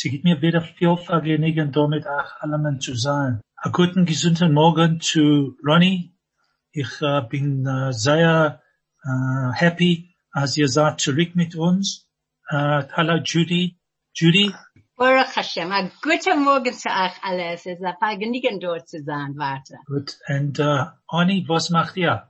Sie gibt mir wieder viel Vergnügen, damit auch allemen zu sein. Einen guten, gesunden Morgen zu Ronnie. Ich äh, bin äh, sehr äh, happy, als ihr seid zurück mit uns. Äh, hallo Judy. Judy, Baruch Hashem. A guten Morgen zu euch alle. Es ist ein Vergnügen dort zu sein. Warte. gut. Und äh, Anni, was macht ihr?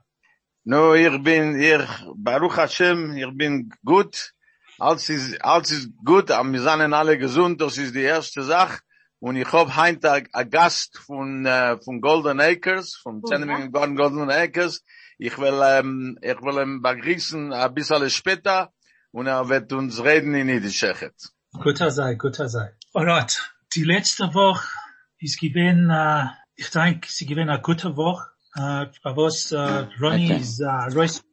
No, ich bin, ich, Baruch Hashem, ich bin gut. Alles ist, alles ist gut, aber wir sind alle gesund, das ist die erste Sache. Und ich hab heute ein Gast von, äh, von Golden Acres, von Ja. Zentrum Garden Golden Acres. Ich will, ähm, ich will ihn begrüßen ein bisschen später und er wird uns reden in Yiddish. Guter sei, guter sei. Alright. Die letzte Woche ist gewesen, äh, ich denke, sie gewesen eine gute Woche. Äh, was, äh, Ronnie Okay. ist, äh, Royce,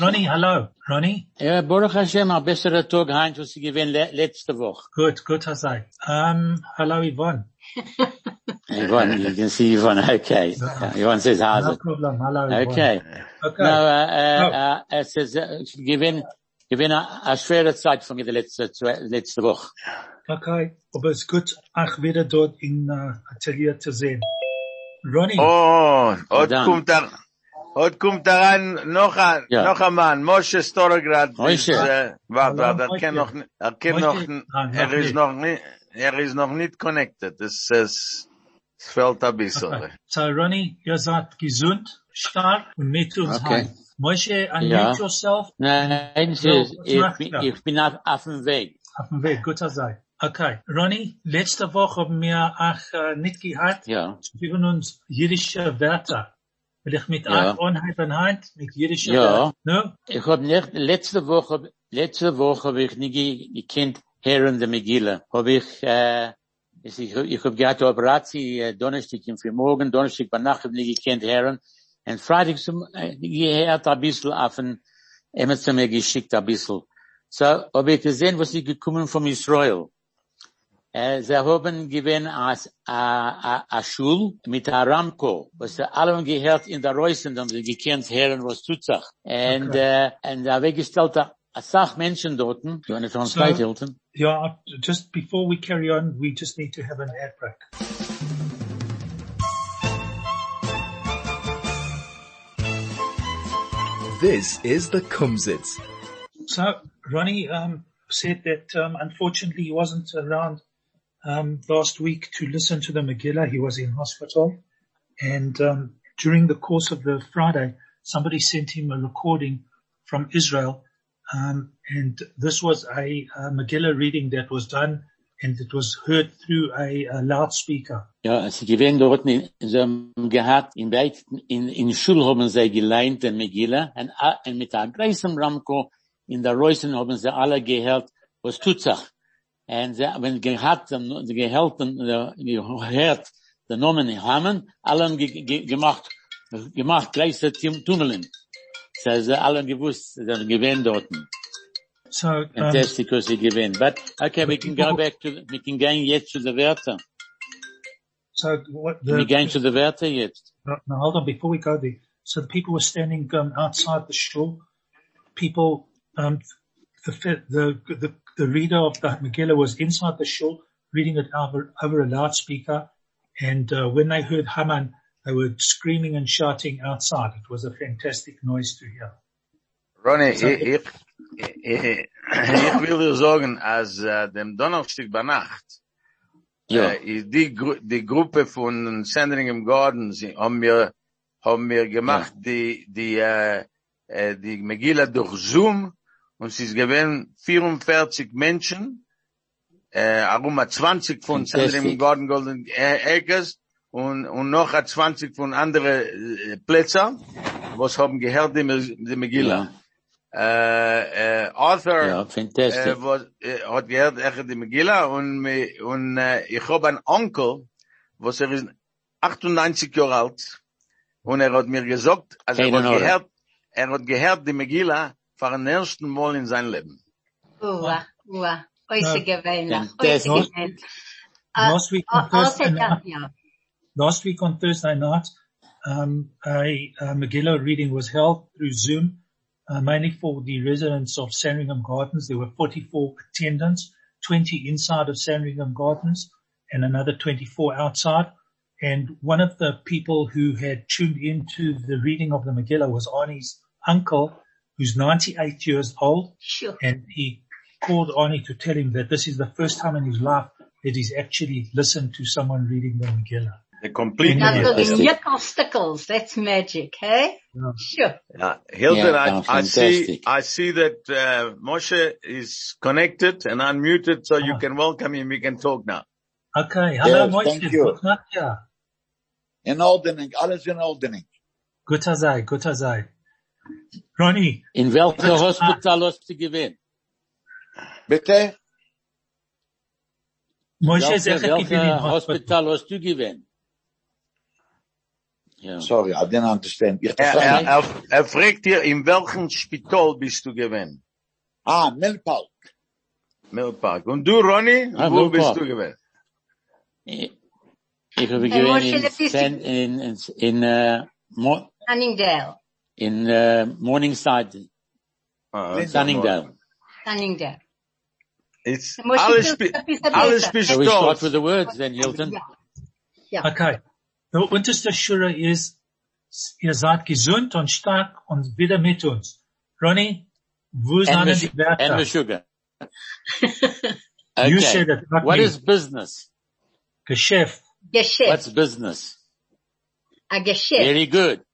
Ronnie, hallo. Ronnie? Ja, Baruch Hashem, ein besserer Tag, Heinz, was sie gewinnt le letzte Woche. Gut, guter sei. Ähm, hallo Yvonne. Yvonne, you can see Yvonne, okay. Yvonne says, No how's it? problem, hallo Yvonne. Okay. Okay. No, uh, uh, No. uh, es ist, äh, gewinn, gewinn a, a schwere Zeit für mich die letzte, zwei- letzte Woche. Okay, aber es ist gut, euch wieder dort in äh, Atelier zu sehen. Ronnie, Oh, heute dann. kommt er, heute kommt er rein, noch ein, Ja. noch ein Mann, Moshe Storograd. Moshe. ist, Äh, warte, warte, er kann noch, er kann Moshe noch, er noch ist nicht. noch nicht, er ist noch nicht connected. Es, es, es fällt ein bisschen. okay. so Ronnie, ihr seid gesund, stark und mit uns Okay. heim. Moshe, unmute Ja. yourself Nein, es So, ich, bin- ich bin auf, auf dem Weg. auf dem Weg, guter sei. Okay, Ronnie, letzte Woche haben wir auch äh, nicht gehabt, Ja. wir haben uns jüdische Wörter. Will ich mit Ja. anhalten Hand, mit jüdischen Ja. No? Ich hab nicht, letzte Woche, letzte Woche habe ich nicht ge- gekannt, hören der Megillah. Hab ich, äh, ich, ich, ich hab gehabt Operation, äh, Donnerstag im Frühmorgen, Donnerstag bei Nacht ich nicht gekannt hören. Und Freitag zum, äh, gehört ein bisschen auf ein, immer zu mir geschickt ein bisschen. So, hab ich gesehen, was ich gekommen vom Israel. Sie haben gewinn als a, a, a Schul mit a Ramko, was sie allem gehört in der Reusen, dann sie gekannt hören, was tut sich. Und, Okay. äh, und da weggestellt a, a Sach Menschen dort, you want to translate, So- Hilton? Yeah, just before we carry on, we just need to have an ad break. This is the Kumzits. So Ronnie um, said that um, unfortunately he wasn't around um, last week to listen to the Megillah. He was in hospital, and um, during the course of the Friday, somebody sent him a recording from Israel, um, and this was a, a Megillah reading that was done, and it was heard through a, a loudspeaker. Ja, sie gewinn dort in, sie haben gehabt, in weit, in, in Schul haben sie geleint den Megillah, und, a- und mit einem Ramko in der Reusen haben sie alle gehört, was tut sich. Und gehabt, dann- sie gehört, und, äh, gehört, den Namen Haman, alle haben ge, ge, gemacht, gemacht, gleiche Tunneln. So, sie alle gewusst, sie haben gewinn dort. So um, that's because sie gewinn. But, okay, we can go back to, we can go jetzt zu der Werte. so what the, gehen zu der Werte jetzt. No, no, hold on. Before we go there, so the people were standing um, outside the shul. People, um, the, the the the reader of the Megillah was inside the shul reading it over, over a loudspeaker, and uh, when they heard Haman, they were screaming and shouting outside. It was a fantastic noise to hear. Ronny, ich, So- ich, ich, ich will dir sagen, als äh, dem Donnerstag bei Nacht, Ja. äh, die, Gru die Gruppe von Sandringham Gardens haben mir, haben mir gemacht, die, die, äh, äh, die Megillah durch Zoom, und es ist gewesen 44 Menschen, äh, herum a 20 von. Sandringham Garden Golden Acres, und, und noch a 20 von andere äh, Plätze, was haben gehört, die, Me- die Megillah. Ja. äh, äh, Arthur, Ja, äh, was, äh, hat gehört echt die Megillah und, und äh, ich hab einen Onkel, was er ist 98 Jahre alt und er hat mir gesagt, also er hat gehört, er hat gehört die Megillah für den ersten Mal in seinem Leben. Ua, ua. Oise gewöhnlich. Fantastic. Gewöhnlich. Last week on Thursday night, last week on Thursday night, um, a, a Megillah reading was held through Zoom, uh, mainly for the residents of Sandringham Gardens. There were 44 attendants, 20 inside of Sandringham Gardens and another 24 outside. And one of the people who had tuned into the reading of the Megillah was Arnie's uncle, who's 98 years old. Sure. And he called Arnie to tell him that this is the first time in his life that he's actually listened to someone reading the Megillah. The complete Ja, Now, Megillah. the stickles, that's magic, hey? Yeah. Sure. Yeah, Hilton, Yeah, I, no, I see. I see that, uh, Moshe is connected and unmuted, so you Ah. can welcome him. We can talk now. Okay, hello Yes, Moshe, thank you. good night, yeah. In ordening, alles in ordening. Good azai, good azai. Ronnie, In Das- Hospital hast du gewinnt? Bitte? Moshe gewesen in welcher hospital. Hast du gewinnt? Ja. Sorry, I didn't understand. Ich Er, er, er, er fragt dir, in welchem Spital bist du gewesen? Ah, Milpal. Millpark. Und du, Ronny, Ah, wo Millpark. bist du gewesen? Ich ich habe gewinnt in, San- in, in, in, äh, Mo, Sunningdale. In, äh, Morningside, Ah, okay. Sunningdale. Sunningdale. It's Moshe, alles, du- Spi- das ist der alles Besser. So we start with the words then, Hilton. Ja. Okay. The unterste Schura ist, ihr seid gesund und stark und wieder mit uns. Ronnie, wo sind And die the, and the Wörter? sugar. You said Okay. it, not What me. is business? Geschäft. Geschäft. What's business? A Geschäft. Very good.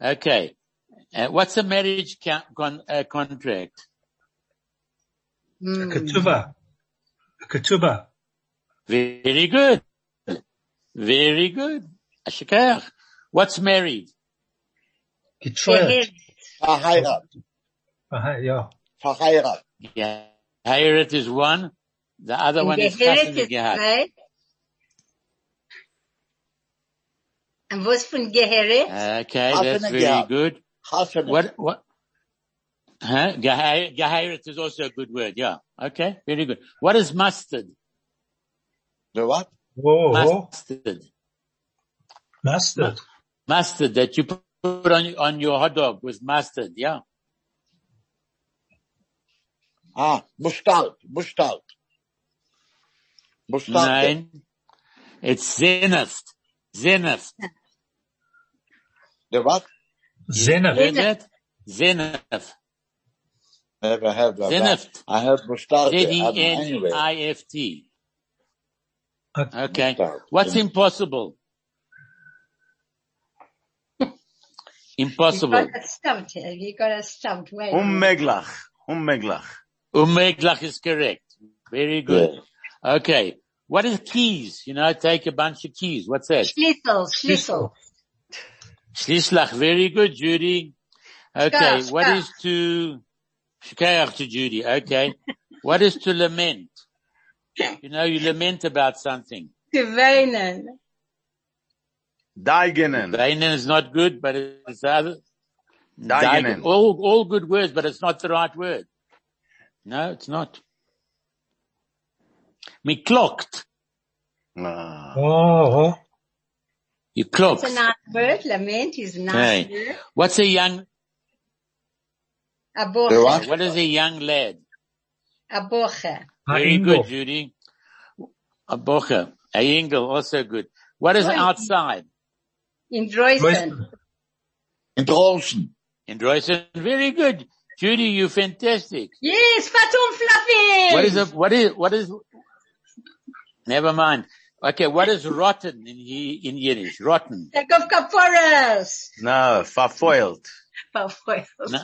Okay. Uh, what's a marriage ca- con- uh, contract? Mm. Ketuba. Ketuba. Very good. Very good. Ashikar. What's married? Getreuert. Gehet. Verheirat. Aha, Ja. Yeah. Hirat is one. The other one is Gehet Chassan ist Gehat. zwei. Und was von Geheret? Okay, that's very good. Hassan. What, what? Huh? Gehi- Gehirat is also a good word. Yeah. Okay. Very good. What is mustard? The what? Whoa, whoa. Mustard. Mustard. Mustard that you put on, on your hot dog with mustard. Yeah. Ah, Mustard. Mustard. Mustard. Nine. It's zenith. Zenith. The what? Zenith. Heard that? Zenith. Never heard of that. Zenith. I heard Mustard. Anyway. Z-E-N-I-F-T. Okay. Mustard. What's impossible? You Impossible. got us stumped. You got us stumped. Wait. a Um minute. Unmöglich. Unmöglich. Umeglach is correct. Very good. Okay. What is keys? You know, take a bunch of keys. What's that? Schlüssel, Schlüssel. Schließlich. Very good, Judy. Okay. Schkach, What schkach. is to, Shkach to Judy. Okay. what is to lament? You know, you lament about something. Zu weinen. Deigenen. Weinen is not good, but it's the other. Deigenen. All, all good words, but it's not the right word. No, it's not. Me clocked. Ah. Oh, oh. You clocked. It's a nice word. Lament is a nice Okay. word. What's a young, A The boche. what? what is a young lad? A boche. Very Engel. good, Judy. A bocher. A Engel, also good. What is outside? In Dreusen. In Drossen. In Droysen? Very good. Judy, you're fantastic. Yes, Fatum Fluffy. What is a, what is, what is, never mind. Okay, what is rotten in, in Yiddish? Rotten. Der Kopf Kaporas. No, verfoilt. Verfoilt. No.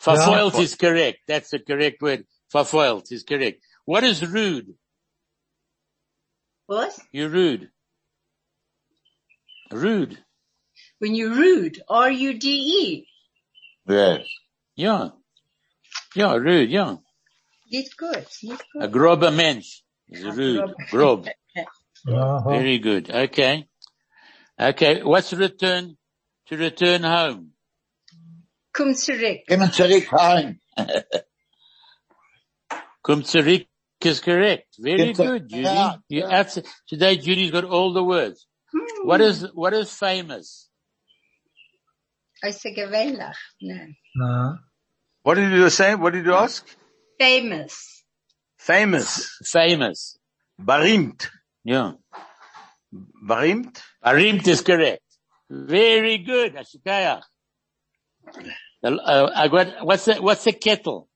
Verfoilt Yeah. is correct. That's the correct word. Verfoilt is correct. What is rude? What? You're rude. Rude. When you're rude. R-U-D-E. Yes. Yeah. Ja, rude, ja. Nicht It's good. A gut. grober Mensch. Is rude. Grob. Uh-huh. Very good. Okay. Okay. What's return? To return home. Komm zurück. Kommen zurück heim. Kum zurück is correct. Very Come to- good, Judy. Yeah, You yeah. abs- today Judy's got all the words. What is, what is famous? Ist er gewöhnlich? No. What did you say? What did you ask? Famous. Famous. Famous. Barimt. Yeah. Barimt? Arimt is correct. Very good. Ashikaya. Uh, got, what's the, what's the kettle?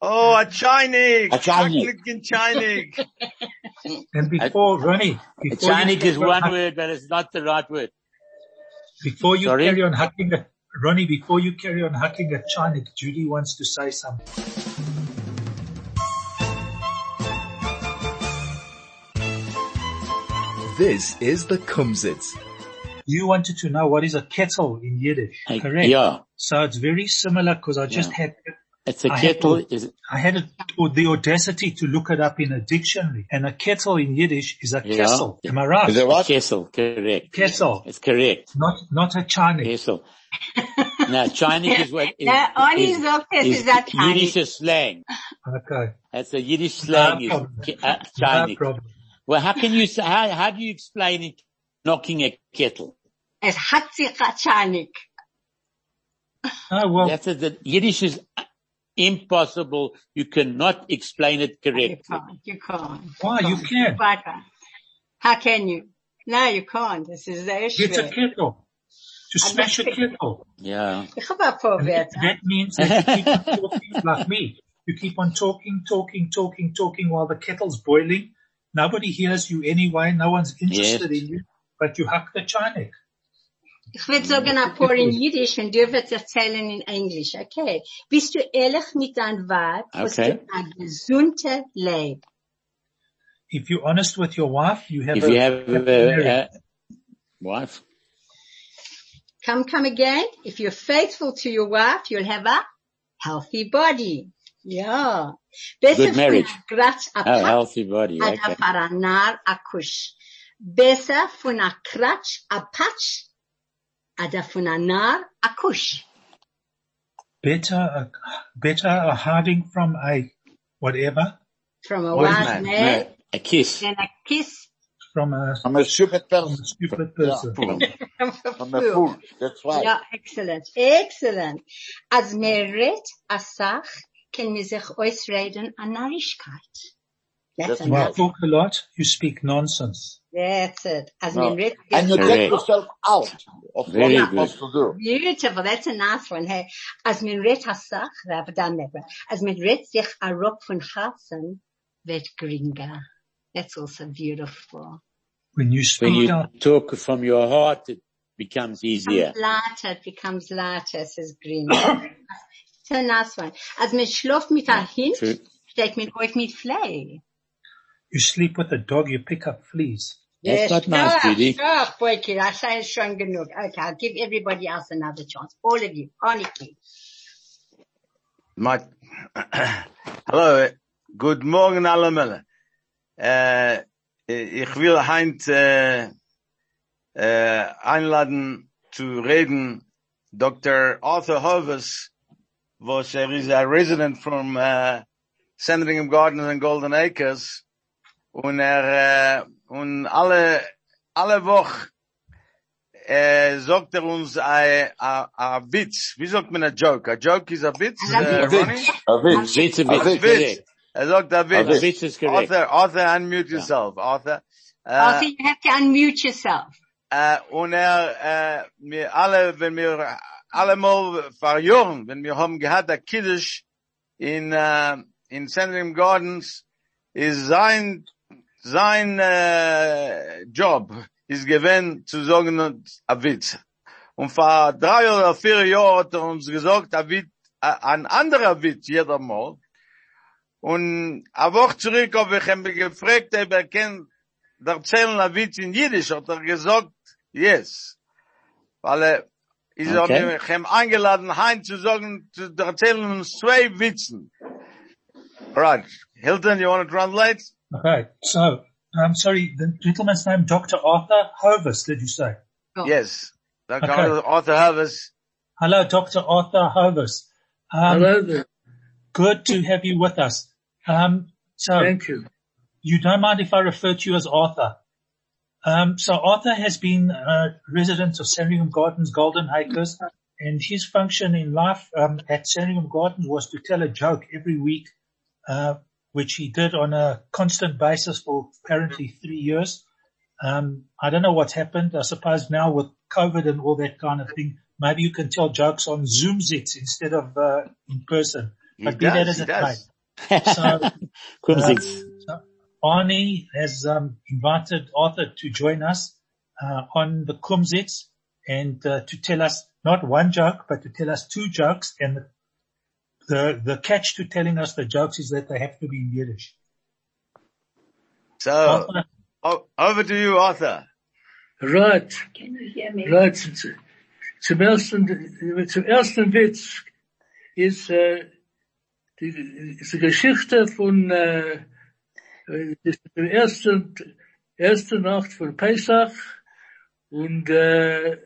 Oh, a Chinik. A Chinik. Hacknick Chinik. And before, Ronnie, A before you, Chinik is carry on one word, but it's not the right word. before you Sorry? carry on hacking a, Ronnie, before you carry on hacking a Chinik, Judy wants to say something. This is the Kumzits. You wanted to know what is a kettle in Yiddish, Hey, correct? Yeah. So it's very similar because I just Yeah. had, It's a I kettle to- is, I had a, the audacity to look it up in a dictionary and a kettle in Yiddish is a Yeah. kessel. Am I right? Is it what? kessel, correct. Kessel, It's correct. not, not a Chinese. Kessel. now, Chinik is what is, Na, Oni is, sagt, es is ist ein Chinik. Yiddish slang. Okay. That's a Yiddish slang is problem. ki- uh, No problem. Well, how can you say, how, how do you explain it knocking a kettle? Es hat sich ein Oh, ah, well, That's a, the Yiddish is impossible. You cannot explain it correctly. You correctly. can't, you can't. why? You can. Weiter. How can you? No, you can't. Das ist sehr It's a schwer. kettle. To smash a kettle. Yeah. Ich habe ein paar Wörter. That means that you keep on talking like me. You keep on talking, talking, talking, talking while the kettle's boiling. Nobody hears you anyway. No one's interested Yes. in you, but you hack the Chinik. Ich würde sagen ein paar in Jiddisch und du wirst erzählen in Englisch. Okay. Bist du ehrlich mit deinem Weib? Hast Okay. du ein gesundes Leben? If you're honest with your wife, you have If a you have happy a, a wife, Come, come again. If you're faithful to your wife, you'll have a healthy body. Ja. Besser Good marriage. von a a healthy body. als Okay. von einer Nar a Kusch. Besser von einer Kratsch a Patsch als von einer Nar a Kusch. better, a, better a hiding from a whatever, From a Wise wise man. man A kiss. than a kiss from a, I'm a stupid from a person. stupid person. from a I'm a fool. fool. That's right. Ja, excellent, excellent. As mir redt a Sach, kann mir sich ausreden an Narrischkeit. That's That's a You talk a lot, you speak nonsense. That's it. As No. mir And you Correct. take yourself out of what you're supposed to do. beautiful, that's a nice one. Hey, as mir redt a Sach, Rabbi Dan never. As mir redt sich a Rock von Herzen, wird geringer. That's also beautiful. When you When speak you out, talk from your heart, it becomes easier. Becomes lighter, it becomes lighter, says Green. It's a nice one. As mir mit a Hint, True. steht mir auf mit Flay. you sleep with a dog, you pick up fleas. That's not nice, Judy. Stop, boy, kid. I say it's schon genug. Okay, I'll give everybody else another chance. All of you, honestly. My, hallo, good morning allemaal. Uh, ich will heint uh, uh, einladen zu reden Dr. Arthur Hovers, was er is a resident from uh, Sandringham Gardens and Golden Acres und er uh, und alle alle Woche äh, sagt er uns a, a, a Witz. Wie sagt man a joke? A joke is a Witz, A äh, Witz. Ronnie? A bit. Witz, a A Witz, Witz. correct. Er sagt a A Witz. Witz is correct. Arthur, Arthur, unmute yourself, Arthur. Äh, also you have to unmute yourself. äh, und er, äh, wir alle, wenn wir alle mal vor Jahren, wenn wir haben gehabt, der Kiddush in, äh, in Sandringham Gardens, ist sein, sein, äh, Job, ist gewesen zu sagen, a Witz. Und vor drei oder vier Jahren hat er uns gesagt, a Witz, ein anderer Witz, jeder Mal. Und a Woche zurück habe ich ihn gefragt, ob er kennt, erzählen a Witz in Jiddisch, hat er gesagt, yes. Weil er, Ich habe Okay. mir ihm eingeladen, Hein zu sagen, zu erzählen uns zwei Witzen. Right. Hilton, you want to translate? Okay, so, I'm sorry, the gentleman's name, Dr. Arthur Hovis, did you say? Oh. Yes. Da Okay. Arthur Harvest. Hello, Dr. Arthur Hovis. Um, Hello there. good to have you with us. Um, so, Thank you. you don't mind if I refer to you as Arthur? Um, so Arthur has been a resident of Sandringham Gardens, Golden Acres, and his function in life um, at Sandringham Gardens was to tell a joke every week, uh, which he did on a constant basis for apparently three years. Um, I don't know what's happened. I suppose now with COVID and all that kind of thing, maybe you can tell jokes on Zoom zits instead of uh, in person. He But be that as it may. So, Komm, so Arnie has um, invited Arthur to join us uh, on the Kumzits and uh, to tell us not one joke, but to tell us two jokes. And the, the the catch to telling us the jokes is that they have to be in Yiddish. So, Arthur, o- over to you, Arthur. Right. Can you hear me? Right. z- Zum ersten, zum ersten Witz ist, äh, die, ist die Geschichte von, äh, ist die erste, erste Nacht von Pesach und, äh,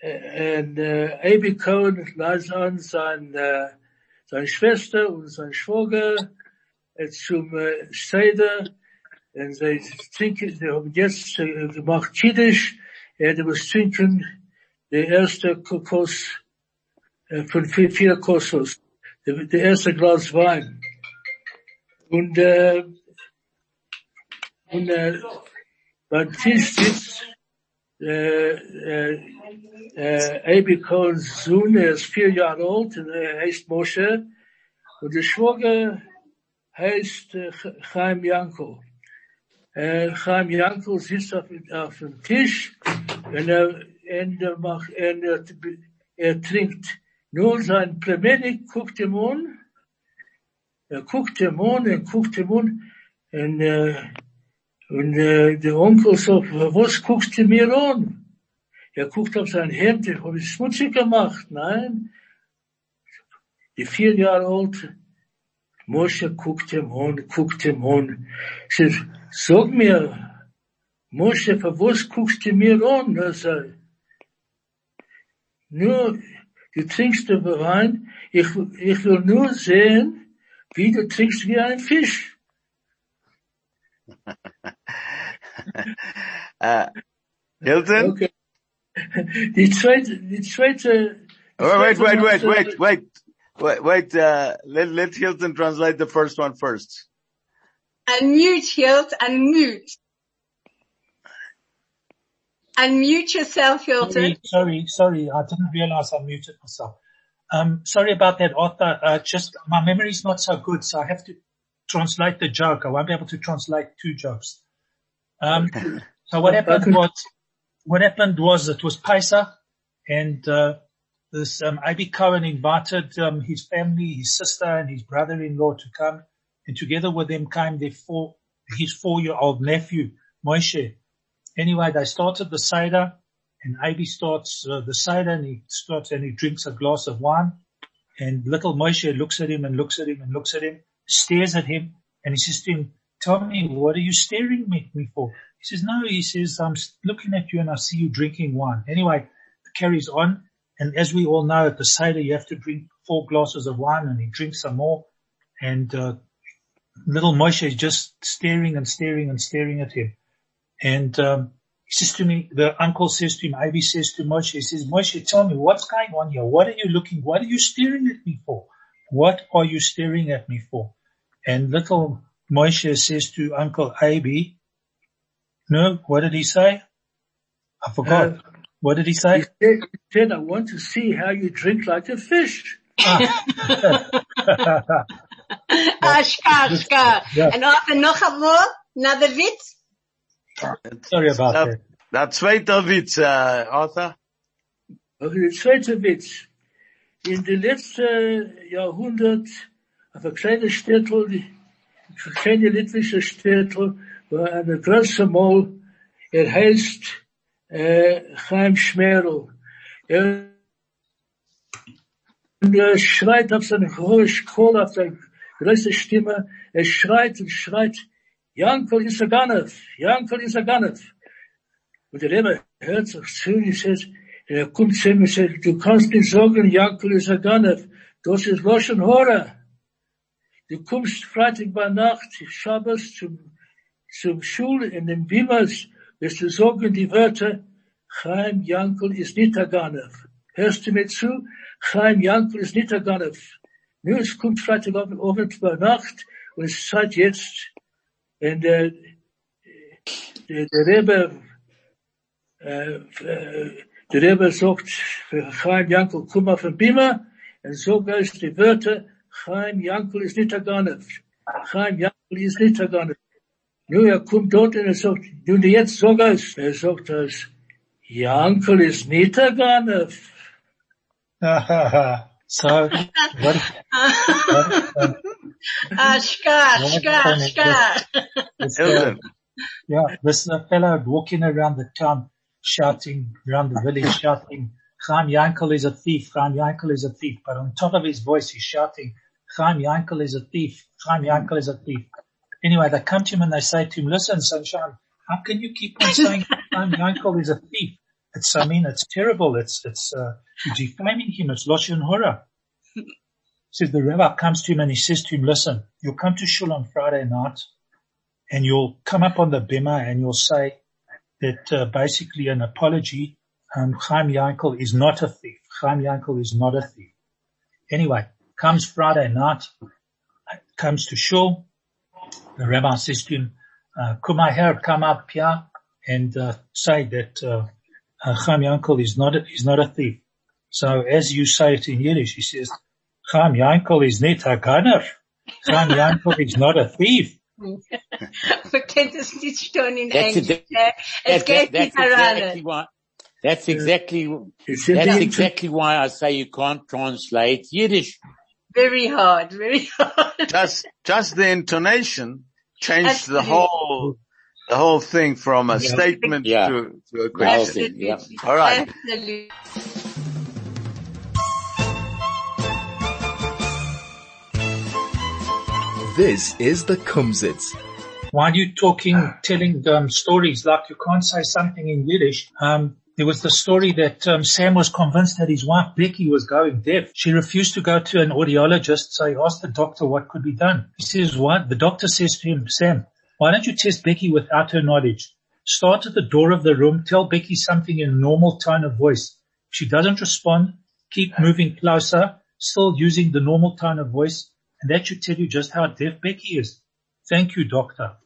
äh, äh, Abi Cohen las an sein, äh, seine Schwester und sein Schwager äh, zum äh, Seder. Und sie trinken, sie haben jetzt äh, gemacht Kiddisch, er hat was trinken, der erste Kokos äh, von vier, vier Kossos, der, der erste Glas Wein. Und, äh, beim Tisch sitzt äh, äh, äh, Abi Cohen's Sohn, er ist vier Jahre alt, er heißt Moshe, und der Schwager heißt äh, Chaim Yankel. Äh, Chaim Yankel sitzt auf, auf dem Tisch und er, und er, macht, und er, er trinkt nur sein Plemenik, guckt ihm an, er guckt ihm an, er guckt ihm an, und, äh, und äh, der Onkel sagt, was guckst du mir an? Er guckt auf sein Hemd, ich habe es schmutzig gemacht. Nein. Die vier Jahre alte Moshe guckt ihm an, guckt ihm an. Ich sag, mir, Moshe, was guckst du mir an? Er sagt, nur, du trinkst den Wein, ich, ich will nur sehen, wie du trinkst wie ein Fisch. Uh, Hilton? Okay. Die zweite, die zweite, Oh, wait, wait, wait, wait, wait, wait, wait, uh, let, let Hilton translate the first one first. Unmute, Hilt, unmute. Unmute yourself, Hilton. sorry, sorry, sorry, I didn't realize I muted myself. Um, sorry about that, Arthur. Uh, just my memory's not so good, so I have to translate the joke. I won't be able to translate two jokes. Um, so what happened was, what happened was it was Pesach and, uh, this, um, A.B. Cohen invited, um, his family, his sister and his brother-in-law to come and together with them came their four, his four-year-old nephew, Moshe. Anyway, they started the Seder and A.B. starts uh, the Seder and he starts and he drinks a glass of wine and little Moshe looks at him and looks at him and looks at him, stares at him and he says to him, me, what are you staring at me for? He says, no, he says, I'm looking at you and I see you drinking wine. Anyway, it carries on. And as we all know at the Seder, you have to drink four glasses of wine and he drinks some more. And, uh, little Moshe is just staring and staring and staring at him. And, um, he says to me, the uncle says to him, Ivy says to Moshe, he says, Moshe, tell me what's going on here? What are you looking, what are you staring at me for? What are you staring at me for? And little Moshe says to Uncle Abi, no, what did he say? I forgot. Uh, what did he he say? said, he said, I want to see how you drink like a fish. Ashka, ashka. Yeah. And after noch einmal, another Witz. Sorry about that. Der zweite Witz, uh, Arthur. Okay, der zweite Witz. In den letzten Jahrhundert, auf ein kleines Städtel, ein kleine litwische Städtel, war eine große Mall, er heißt, äh, Chaim Schmerl. Er, er schreit auf seine hohe Kohl, auf seine größte Stimme. Er schreit und schreit, Yankel Isaganov, Yankel Isaganov. Und der Rebbe hört sich zu und sagt, er kommt zu ihm und sagt, du kannst nicht sagen, Yankel Isaganov, das ist Loschen Hora. Du kommst Freitag bei Nacht, Schabbos zum, zum Schul in den Bimas, wirst du sagen die Wörter, Chaim Yankel ist nicht Aganov. Hörst du mir zu? Chaim Yankel ist nicht Aganov. Nur es kommt Freitagabend bei Nacht und es ist Zeit jetzt, und der, der, der Rebbe, äh, äh, der Rebbe sagt, Chaim Yankel, komm auf den Bima, und so geist die Wörter, Chaim Yankel ist nicht Aganov. Chaim Yankel ist nicht Aganov. Nur er kommt dort und er sagt, du jetzt so geist, er sagt das, Yankel ist nicht Aganov. so, what, what, Ashkar, Ashkar, Ashkar. this, Hilton, yeah, this uh, fellow walking around the town shouting, around the village shouting, Chaim Yankel is a thief, Chaim Yankel is a thief. But on top of his voice, he's shouting, Chaim Yankel is a thief, Chaim Yankel is a thief. Anyway, they come to him and they say to him, listen, Sunshine, how can you keep on saying Chaim Yankel is a thief? It's, I mean, it's terrible. It's, it's, uh, you're defaming him. It's Lashon Hora. So the rabbi comes to him and he says to him, listen, you'll come to shul on Friday night and you'll come up on the bima and you'll say that uh, basically an apology, um, Chaim Yankel is not a thief. Chaim Yankel is not a thief. Anyway, comes Friday night, comes to shul. The rabbi says to him, uh, come here, come up here and uh, say that uh, uh, Chaim Yankel is not a, is not a thief. So as you say it in Yiddish, he says, Chaim Yankel is not a gunner. Chaim Yankel is not a thief. Man kennt es nicht schon in That's Englisch. it. eh? Es That, geht nicht that's exactly that's exactly, that's exactly why I say you can't translate Yiddish. Very hard, very hard. just, just the intonation changed the whole, the whole thing from a Yeah. statement Yeah. to, to a question. thing, yeah. All right. Absolutely. This is the Kumzits. While you talking, telling um, stories like you can't say something in Yiddish, um, there was the story that um, Sam was convinced that his wife Becky was going deaf. She refused to go to an audiologist, so he asked the doctor what could be done. He says, "What?" The doctor says to him, "Sam, why don't you test Becky without her knowledge? Start at the door of the room, tell Becky something in a normal tone of voice. If she doesn't respond, keep moving closer, still using the normal tone of voice, and that should tell you just how deaf Becky is." Thank you, doctor.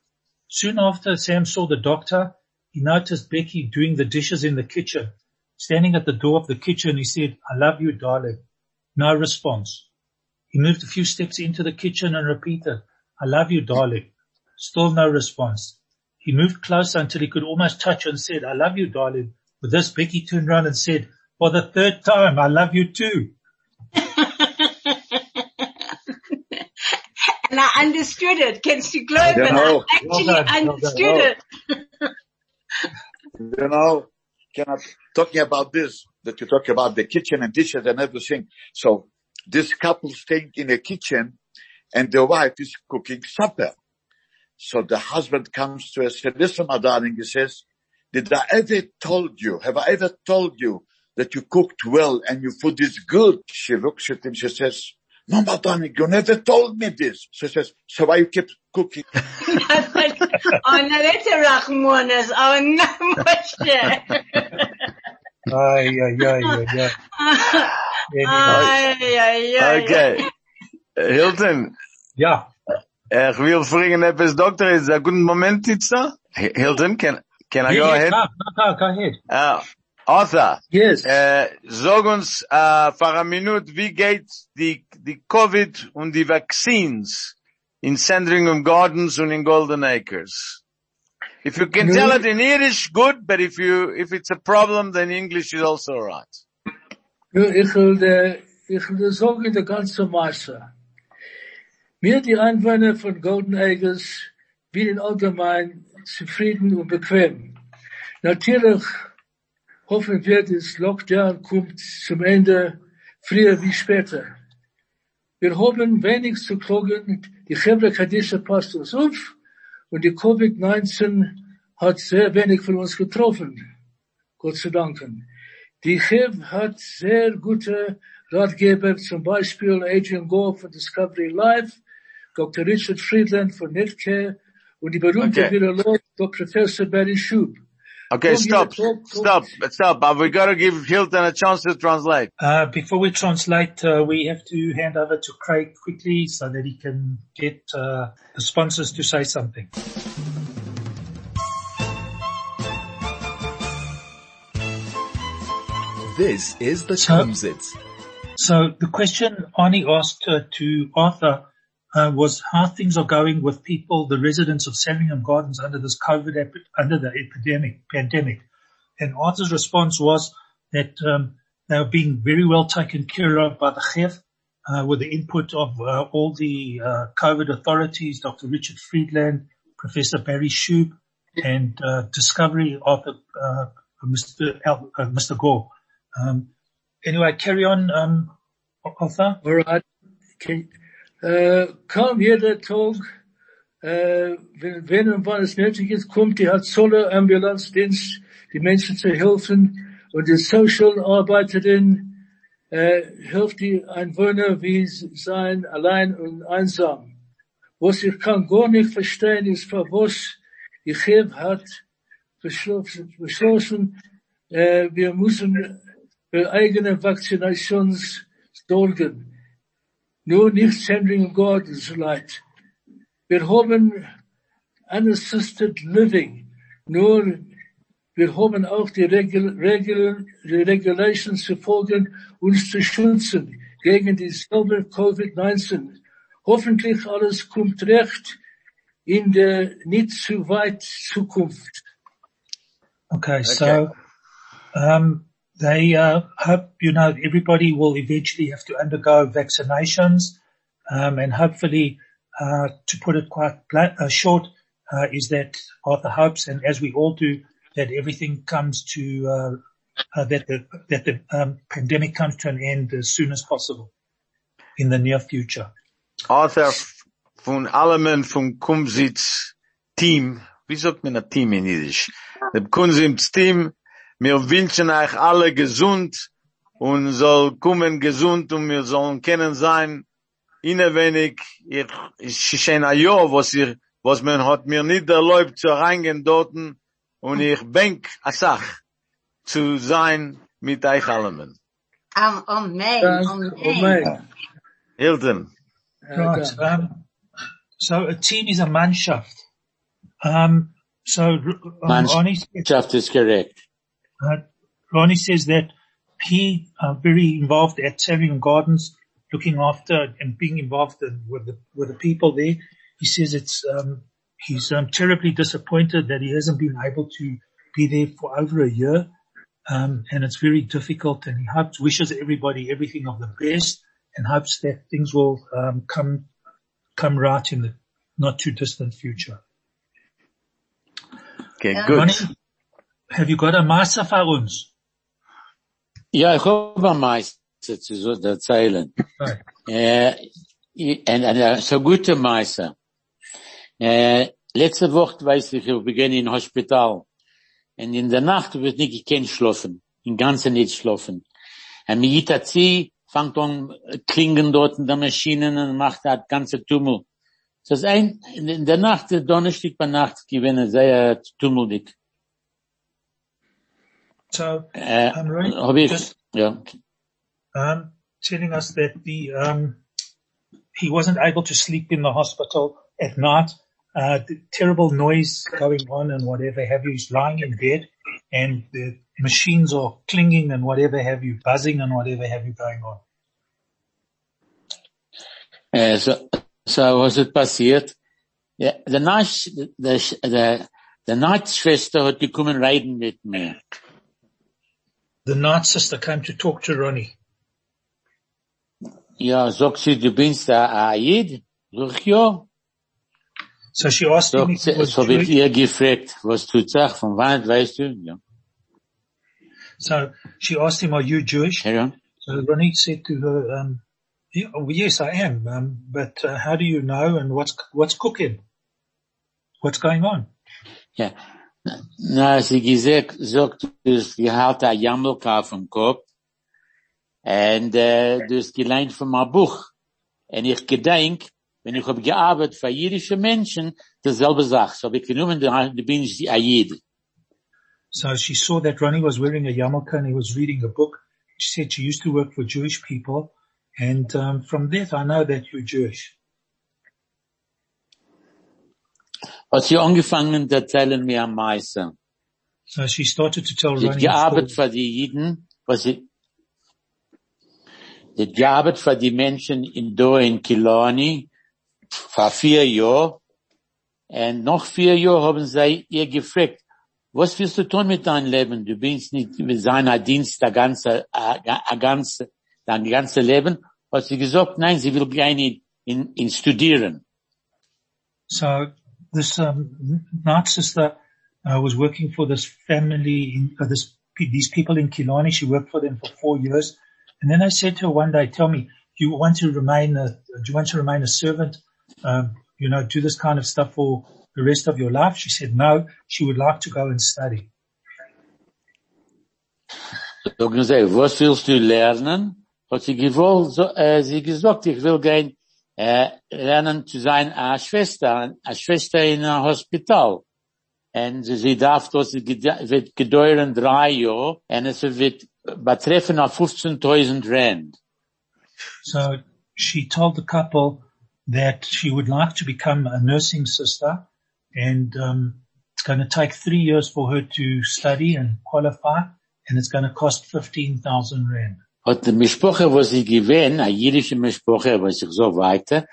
Soon after Sam saw the doctor, he noticed Becky doing the dishes in the kitchen. Standing at the door of the kitchen, he said, I love you, darling. No response. He moved a few steps into the kitchen and repeated, I love you, darling. Still no response. He moved closer until he could almost touch and said, I love you, darling. With this, Becky turned around and said, for the third time, I love you too. And I understood it. Kennst du glauben? You know, I actually well done, well understood it. You know, cannot, talking about this, that you talk about the kitchen and dishes and everything. So this couple staying in a kitchen and the wife is cooking supper. So the husband comes to her says, listen, my darling, he says, did I ever told you, have I ever told you that you cooked well and your food is good? She looks at him, she says, no, my darling, you never told me this. She says, so why you keep cooking? oh, no, that's a Rachmanis. Oh, no, Moshe. Ay, ay, ay, ay, ay. Anyway, Ay, ay, ay. Okay. Hilton, yeah. uh, ich will fragen, etwas, Doktor, ist ein guter Moment jetzt da? H- Hilton, can, can I go Yeah, ahead? Go, go, go ahead. Uh, Arthur, Yes. äh, sag uns, äh, für eine Minute, wie geht die, die Covid und die Vaccines in Sandringham Gardens and in Golden Acres? If you can tell it in Yiddish, good, but if you, if it's a problem, then English is also right. Ich will, äh, ich will sagen, die ganze Masse. Wir, die Einwohner von Golden Acres, wir in allgemein zufrieden und bequem. Natürlich hoffen wir, das Lockdown kommt zum Ende früher wie später. Wir haben wenig zu klagen. Die Chevre Kadisha passt uns auf und die Covid-19 hat sehr wenig von uns getroffen. Gott sei Dank. Die Chev hat sehr gute Ratgeber, zum Beispiel Adrian Gore von Discovery Life, Dr. Richard Friedland von Netcare und die berühmte Okay. Virolog Dr. Professor Barry Schub. Okay, Don't stop, give a talk, stop, stop. But we gotta give Hilton a chance to translate. Uh, before we translate, uh, we have to hand over to Craig quickly so that he can get uh, the sponsors to say something. This is the So- Kumzits. So the question Arnie asked uh, to Arthur uh, was how things are going with people, the residents of Sandringham Gardens under this COVID, epi- under the epidemic, pandemic. And Arthur's response was that um, they are being very well taken care of by the Chev, uh, with the input of uh, all the uh, COVID authorities, Dr. Richard Friedland, Professor Barry Schoub, and uh, Discovery Arthur, uh, Mr. Mr. Gore. Um, anyway, carry on, um, Arthur. Alright. Okay. Äh, kaum jeder Tag, äh, wenn, wenn und wann es nötig ist, kommt die Zolle Ambulanzdienst, die Menschen zu helfen und die Social Arbeiterin äh, hilft die Einwohner wie sein allein und einsam. Was ich kann gar nicht verstehen ist, für was die Chef hat beschlossen, beschlossen äh, wir müssen für eigene Vaccinations sorgen. Nur nicht Sandringham Gardens leid. Wir haben unassisted living. Nur wir haben auch die Regel, Regel, die Regulations zu folgen, uns zu schützen gegen die selber Covid-19. Hoffentlich alles kommt recht in der nicht zu weit Zukunft. Okay, so um, they uh, hope you know everybody will eventually have to undergo vaccinations, um, and hopefully, uh, to put it quite uh, short, uh, is that Arthur hopes, and as we all do, that everything comes to uh, uh, that the that the um, pandemic comes to an end as soon as possible in the near future. Arthur von Allemen vom Kumzits Team. Wie sagt man Team in Jiddisch? Dem Kumzits Team. Wir wünschen euch alle gesund und soll kommen gesund und wir sollen kennen sein. Inne wenig, ich, ich schon ein Jahr, was ihr, was man hat mir nicht erlaubt zu reingehen dorten und ich denk a Sach zu sein mit euch allen. Amen. Dank, Amen. Amen. Hilton. Right. Um, so a team is a Mannschaft. Um, so um, Ronnie said- Mannschaft is correct. Uh, Ronnie says that he uh, very involved at Savion Gardens, looking after and being involved in, with the with the people there. He says it's um, he's um, terribly disappointed that he hasn't been able to be there for over a year, um, and it's very difficult. And he hopes wishes everybody everything of the best, and hopes that things will um, come come right in the not too distant future. Okay, good. Ronnie, have you got a Masa for uns? Ja, ich habe am meisten zu erzählen. Right. Äh, so gute Meister. Äh, letzte Woche weiß ich, ich beginne in Hospital. Und in der Nacht wird nicht gekannt schlafen. In ganzen nicht schlafen. Und mir geht sie, fängt an klingen dort in der Maschinen und macht das ganze Tummel. Das ist ein, in in der Nacht, der Donnerstag bei Nacht, gewinne sehr tummeldig. So Äh, I'm right. hab Just- ja. um, telling us that the um, he wasn't able to sleep in the hospital at night. Uh, the terrible noise going on and whatever have you. He's lying in bed, and the machines are clinging and whatever have you, buzzing and whatever have you going on. Äh, so, so was ist passiert? Ja, the, Nacht, der, der, der Nachtschwester hat gekommen reden mit mir. The night sister came to talk to Ronnie. Ja, sagt sie, du bist der Aid? Sag ja. So she asked him Sagt if was so Jewish. ihr gefragt, was tut sich, von wann weißt du? Ja. So she asked him, are you Jewish? Aaron? So Ronnie said to her, um, "Yeah, oh, yes, I am. Um, but uh, how do you know and what's, what's cooking? What's going on? Ja. Na, sie gesagt, sagt, du hast gehalten a Jammelka vom Kopf. Und, äh, du hast geleint von meinem Buch. Und ich gedenk, wenn ich hab gearbeitet für jüdische Menschen, dasselbe Sache. So hab ich genommen, da bin ich die Ayid. So she saw that Ronnie was wearing a yarmulke and he was reading a book. She said she used to work for Jewish people. And um, from that, I know that you're Jewish. Hat sie angefangen zu erzählen mir am meisten. So she started to tell Sie hat gearbeitet für die Jiden, was sie, sie hat gearbeitet für die Menschen in Do in Kilani, vor vier Jahren. Und noch vier Jahre haben sie ihr gefragt, was willst du tun mit deinem Leben? Du bist nicht mit seiner Dienst der ganze, äh, äh, ganze, dein ganze Leben. Hat sie gesagt, nein, sie will gerne in, in studieren. So this um, sister uh, was working for this family, in, uh, this these people in Killarney. She worked for them for four years, and then I said to her one day, "Tell me, do you want to remain a do you want to remain a servant? Um, you know, do this kind of stuff for the rest of your life?" She said, "No, she would like to go and study." Sagen sie, was willst du lernen? Hat sie gewollt, so, äh, sie gesagt, ich will gehen, lernen zu sein a Schwester, a Schwester in einem Hospital. Und sie darf, das wird gedauern drei Jahre, und es wird betreffen auf 15.000 Rand. So she told the couple that she would like to become a nursing sister and um, it's going to take three years for her to study and qualify and it's going to cost 15,000 rand. Hat die Mischproche, wo sie gewähnt, a jüdische Mischproche, was ich so weiter,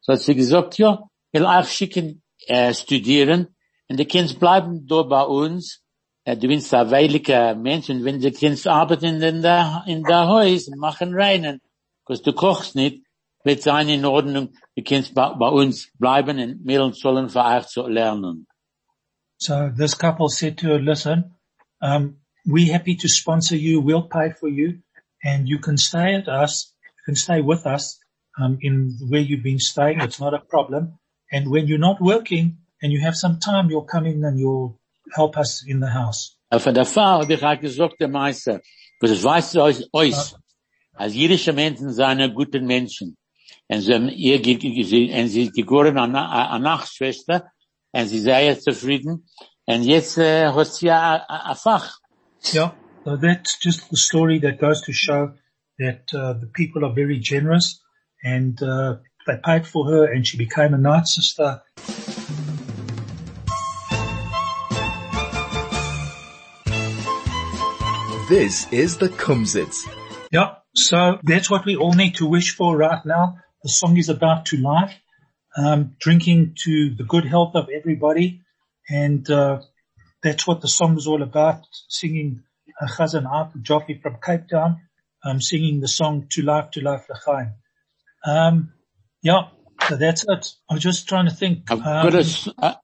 so hat sie gesagt, ja, will auch schicken, äh, studieren, und die Kinder bleiben da bei uns, äh, du bist ein weiliger Mensch, und wenn die Kinder arbeiten in der, in der Haus, machen reinen, because du kochst nicht, wird sein in Ordnung, die Kinder bei, bei uns bleiben, und wir sollen für euch zu lernen. So this couple said to her, listen, um, we're happy to sponsor you. We'll pay for you and you can stay at us. You can stay with us, um, in where you've been staying. It's not a problem. And when you're not working and you have some time, you'll come in and you'll help us in the house. Von der Frau habe ich auch gesagt, der Meister, was es weiß euch, euch, als jüdische Menschen seien gute Menschen. Und sie haben ihr, ge- ge- sie, und sie geboren eine Nachtschwester, und sie sei jetzt zufrieden, und jetzt, äh, hat sie ein, ein Fach. Yeah. So that's just the story that goes to show that uh, the people are very generous and uh, they paid for her and she became a night sister. This is the Kumzits. Yeah. So that's what we all need to wish for right now. The song is about to life, um, drinking to the good health of everybody. And, uh, that's what the song is all about. Singing uh, Chazan Art Joffe from Cape Town, um, singing the song to life, to life, l'chaim. Um, yeah. So that's it. I'm just trying to think. I've um, got a, a-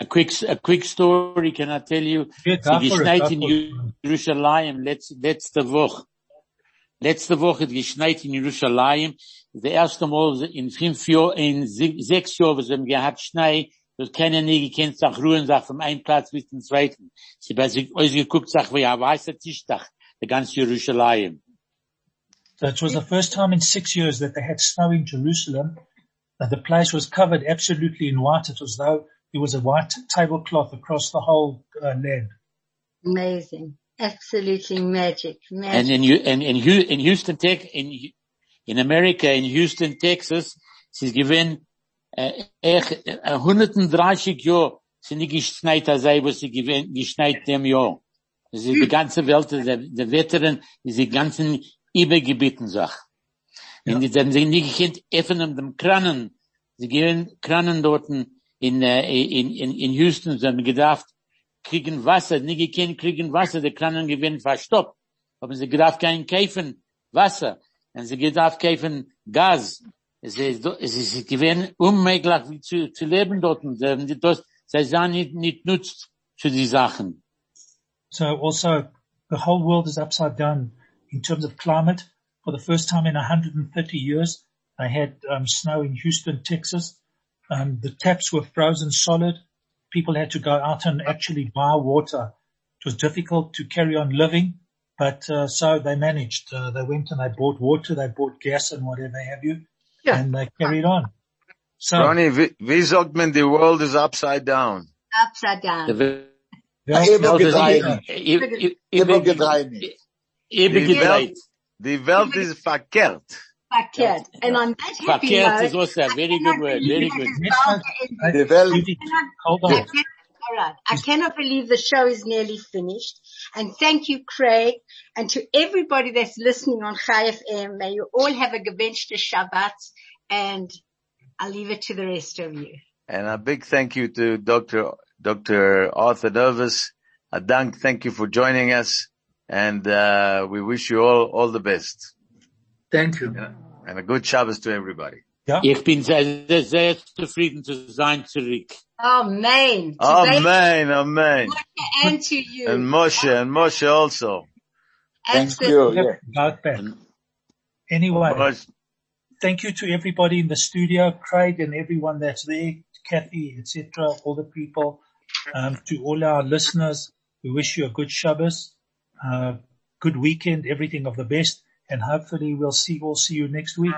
a quick, a quick story, can I tell you? Yeah, go Sie for it, geschneit in. Jerusalem letzte, letzte Woche. Letzte Woche geschneit in Jerusalem. Das erste Mal in fünf Jahren, in se- sechs Jahren, sie haben gehabt Schnee, das kennen nie gekannt, sag ruhen, sag vom einen Platz bis zum zweiten. Sie haben sich ausgeguckt, sag, wie ein weißer Tischdach, der ganze Jerusalem. So it was the first time in six years that they had snow in Jerusalem. That the place was covered absolutely in white. It was though there was a white tablecloth across the whole uh, land. Amazing. Absolutely magic. And in, in, in, in Houston, Tex, in, Hu- in Amerika, in Houston, Texas, sie gewinnen, äh, echt, äh, 130 Jahre sind nicht geschneit, als sei, was sie geschneit dem Jahr. Das ist die ganze Welt, der, der Wetteren, diese ganzen Übergebieten, sag. Und die sind sie nicht gekannt, öffnen dem Kranen. Sie gehen Kranen dort in, äh, in, in, in Houston, sie haben gedacht, kriegen Wasser, nicht gekannt, kriegen Wasser, die Kranen gewinnen verstoppt. Haben sie gedacht, kein Käfen Wasser. Und sie gedacht, käfen Gas. Unmöglich zu, zu leben dort. Die- das, sie nicht, nicht nutzt die Sachen. So also the whole world is upside down in terms of climate. For the first time in 130 years, I had um, snow in Houston, Texas. Um, the taps were frozen solid. People had to go out and actually buy water. It was difficult to carry on living, but uh, so they managed. Uh, they went and they bought water, they bought gas and whatever have you, Yeah. and they carried on. So Ronnie, wie, wie sagt man, the world is upside down? Upside down. The well, Eben Welt ist gedreht. Immer Immer gedreht. gedreht. Die Welt is verkehrt. Verkehrt. And on that happy Verkehrt note, is also a very good word. Very good. I- Die Welt, hold on. Can- all right. I cannot believe the show is nearly finished. And thank you, Craig, and to everybody that's listening on Chai FM. May you all have a gewünschte Shabbat, and I'll leave it to the rest of you. And a big thank you to Dr. Dr. Arthur Nervous. A dank, thank you for joining us. And, uh, we wish you all, all the best. Thank you. And a good Shabbos to everybody. Ich bin sehr, sehr, sehr zufrieden zu sein zurück. Amen. Amen, amen. And to you. And Moshe, and Moshe also. thank you. Yeah. About that. Anyway, Moshe, thank you to everybody in the studio, Craig and everyone that's there, Kathy, etc., all the people, um, to all our listeners. We wish you a good Shabbos, uh, good weekend, everything of the best, and hopefully we'll see, we'll see you next week.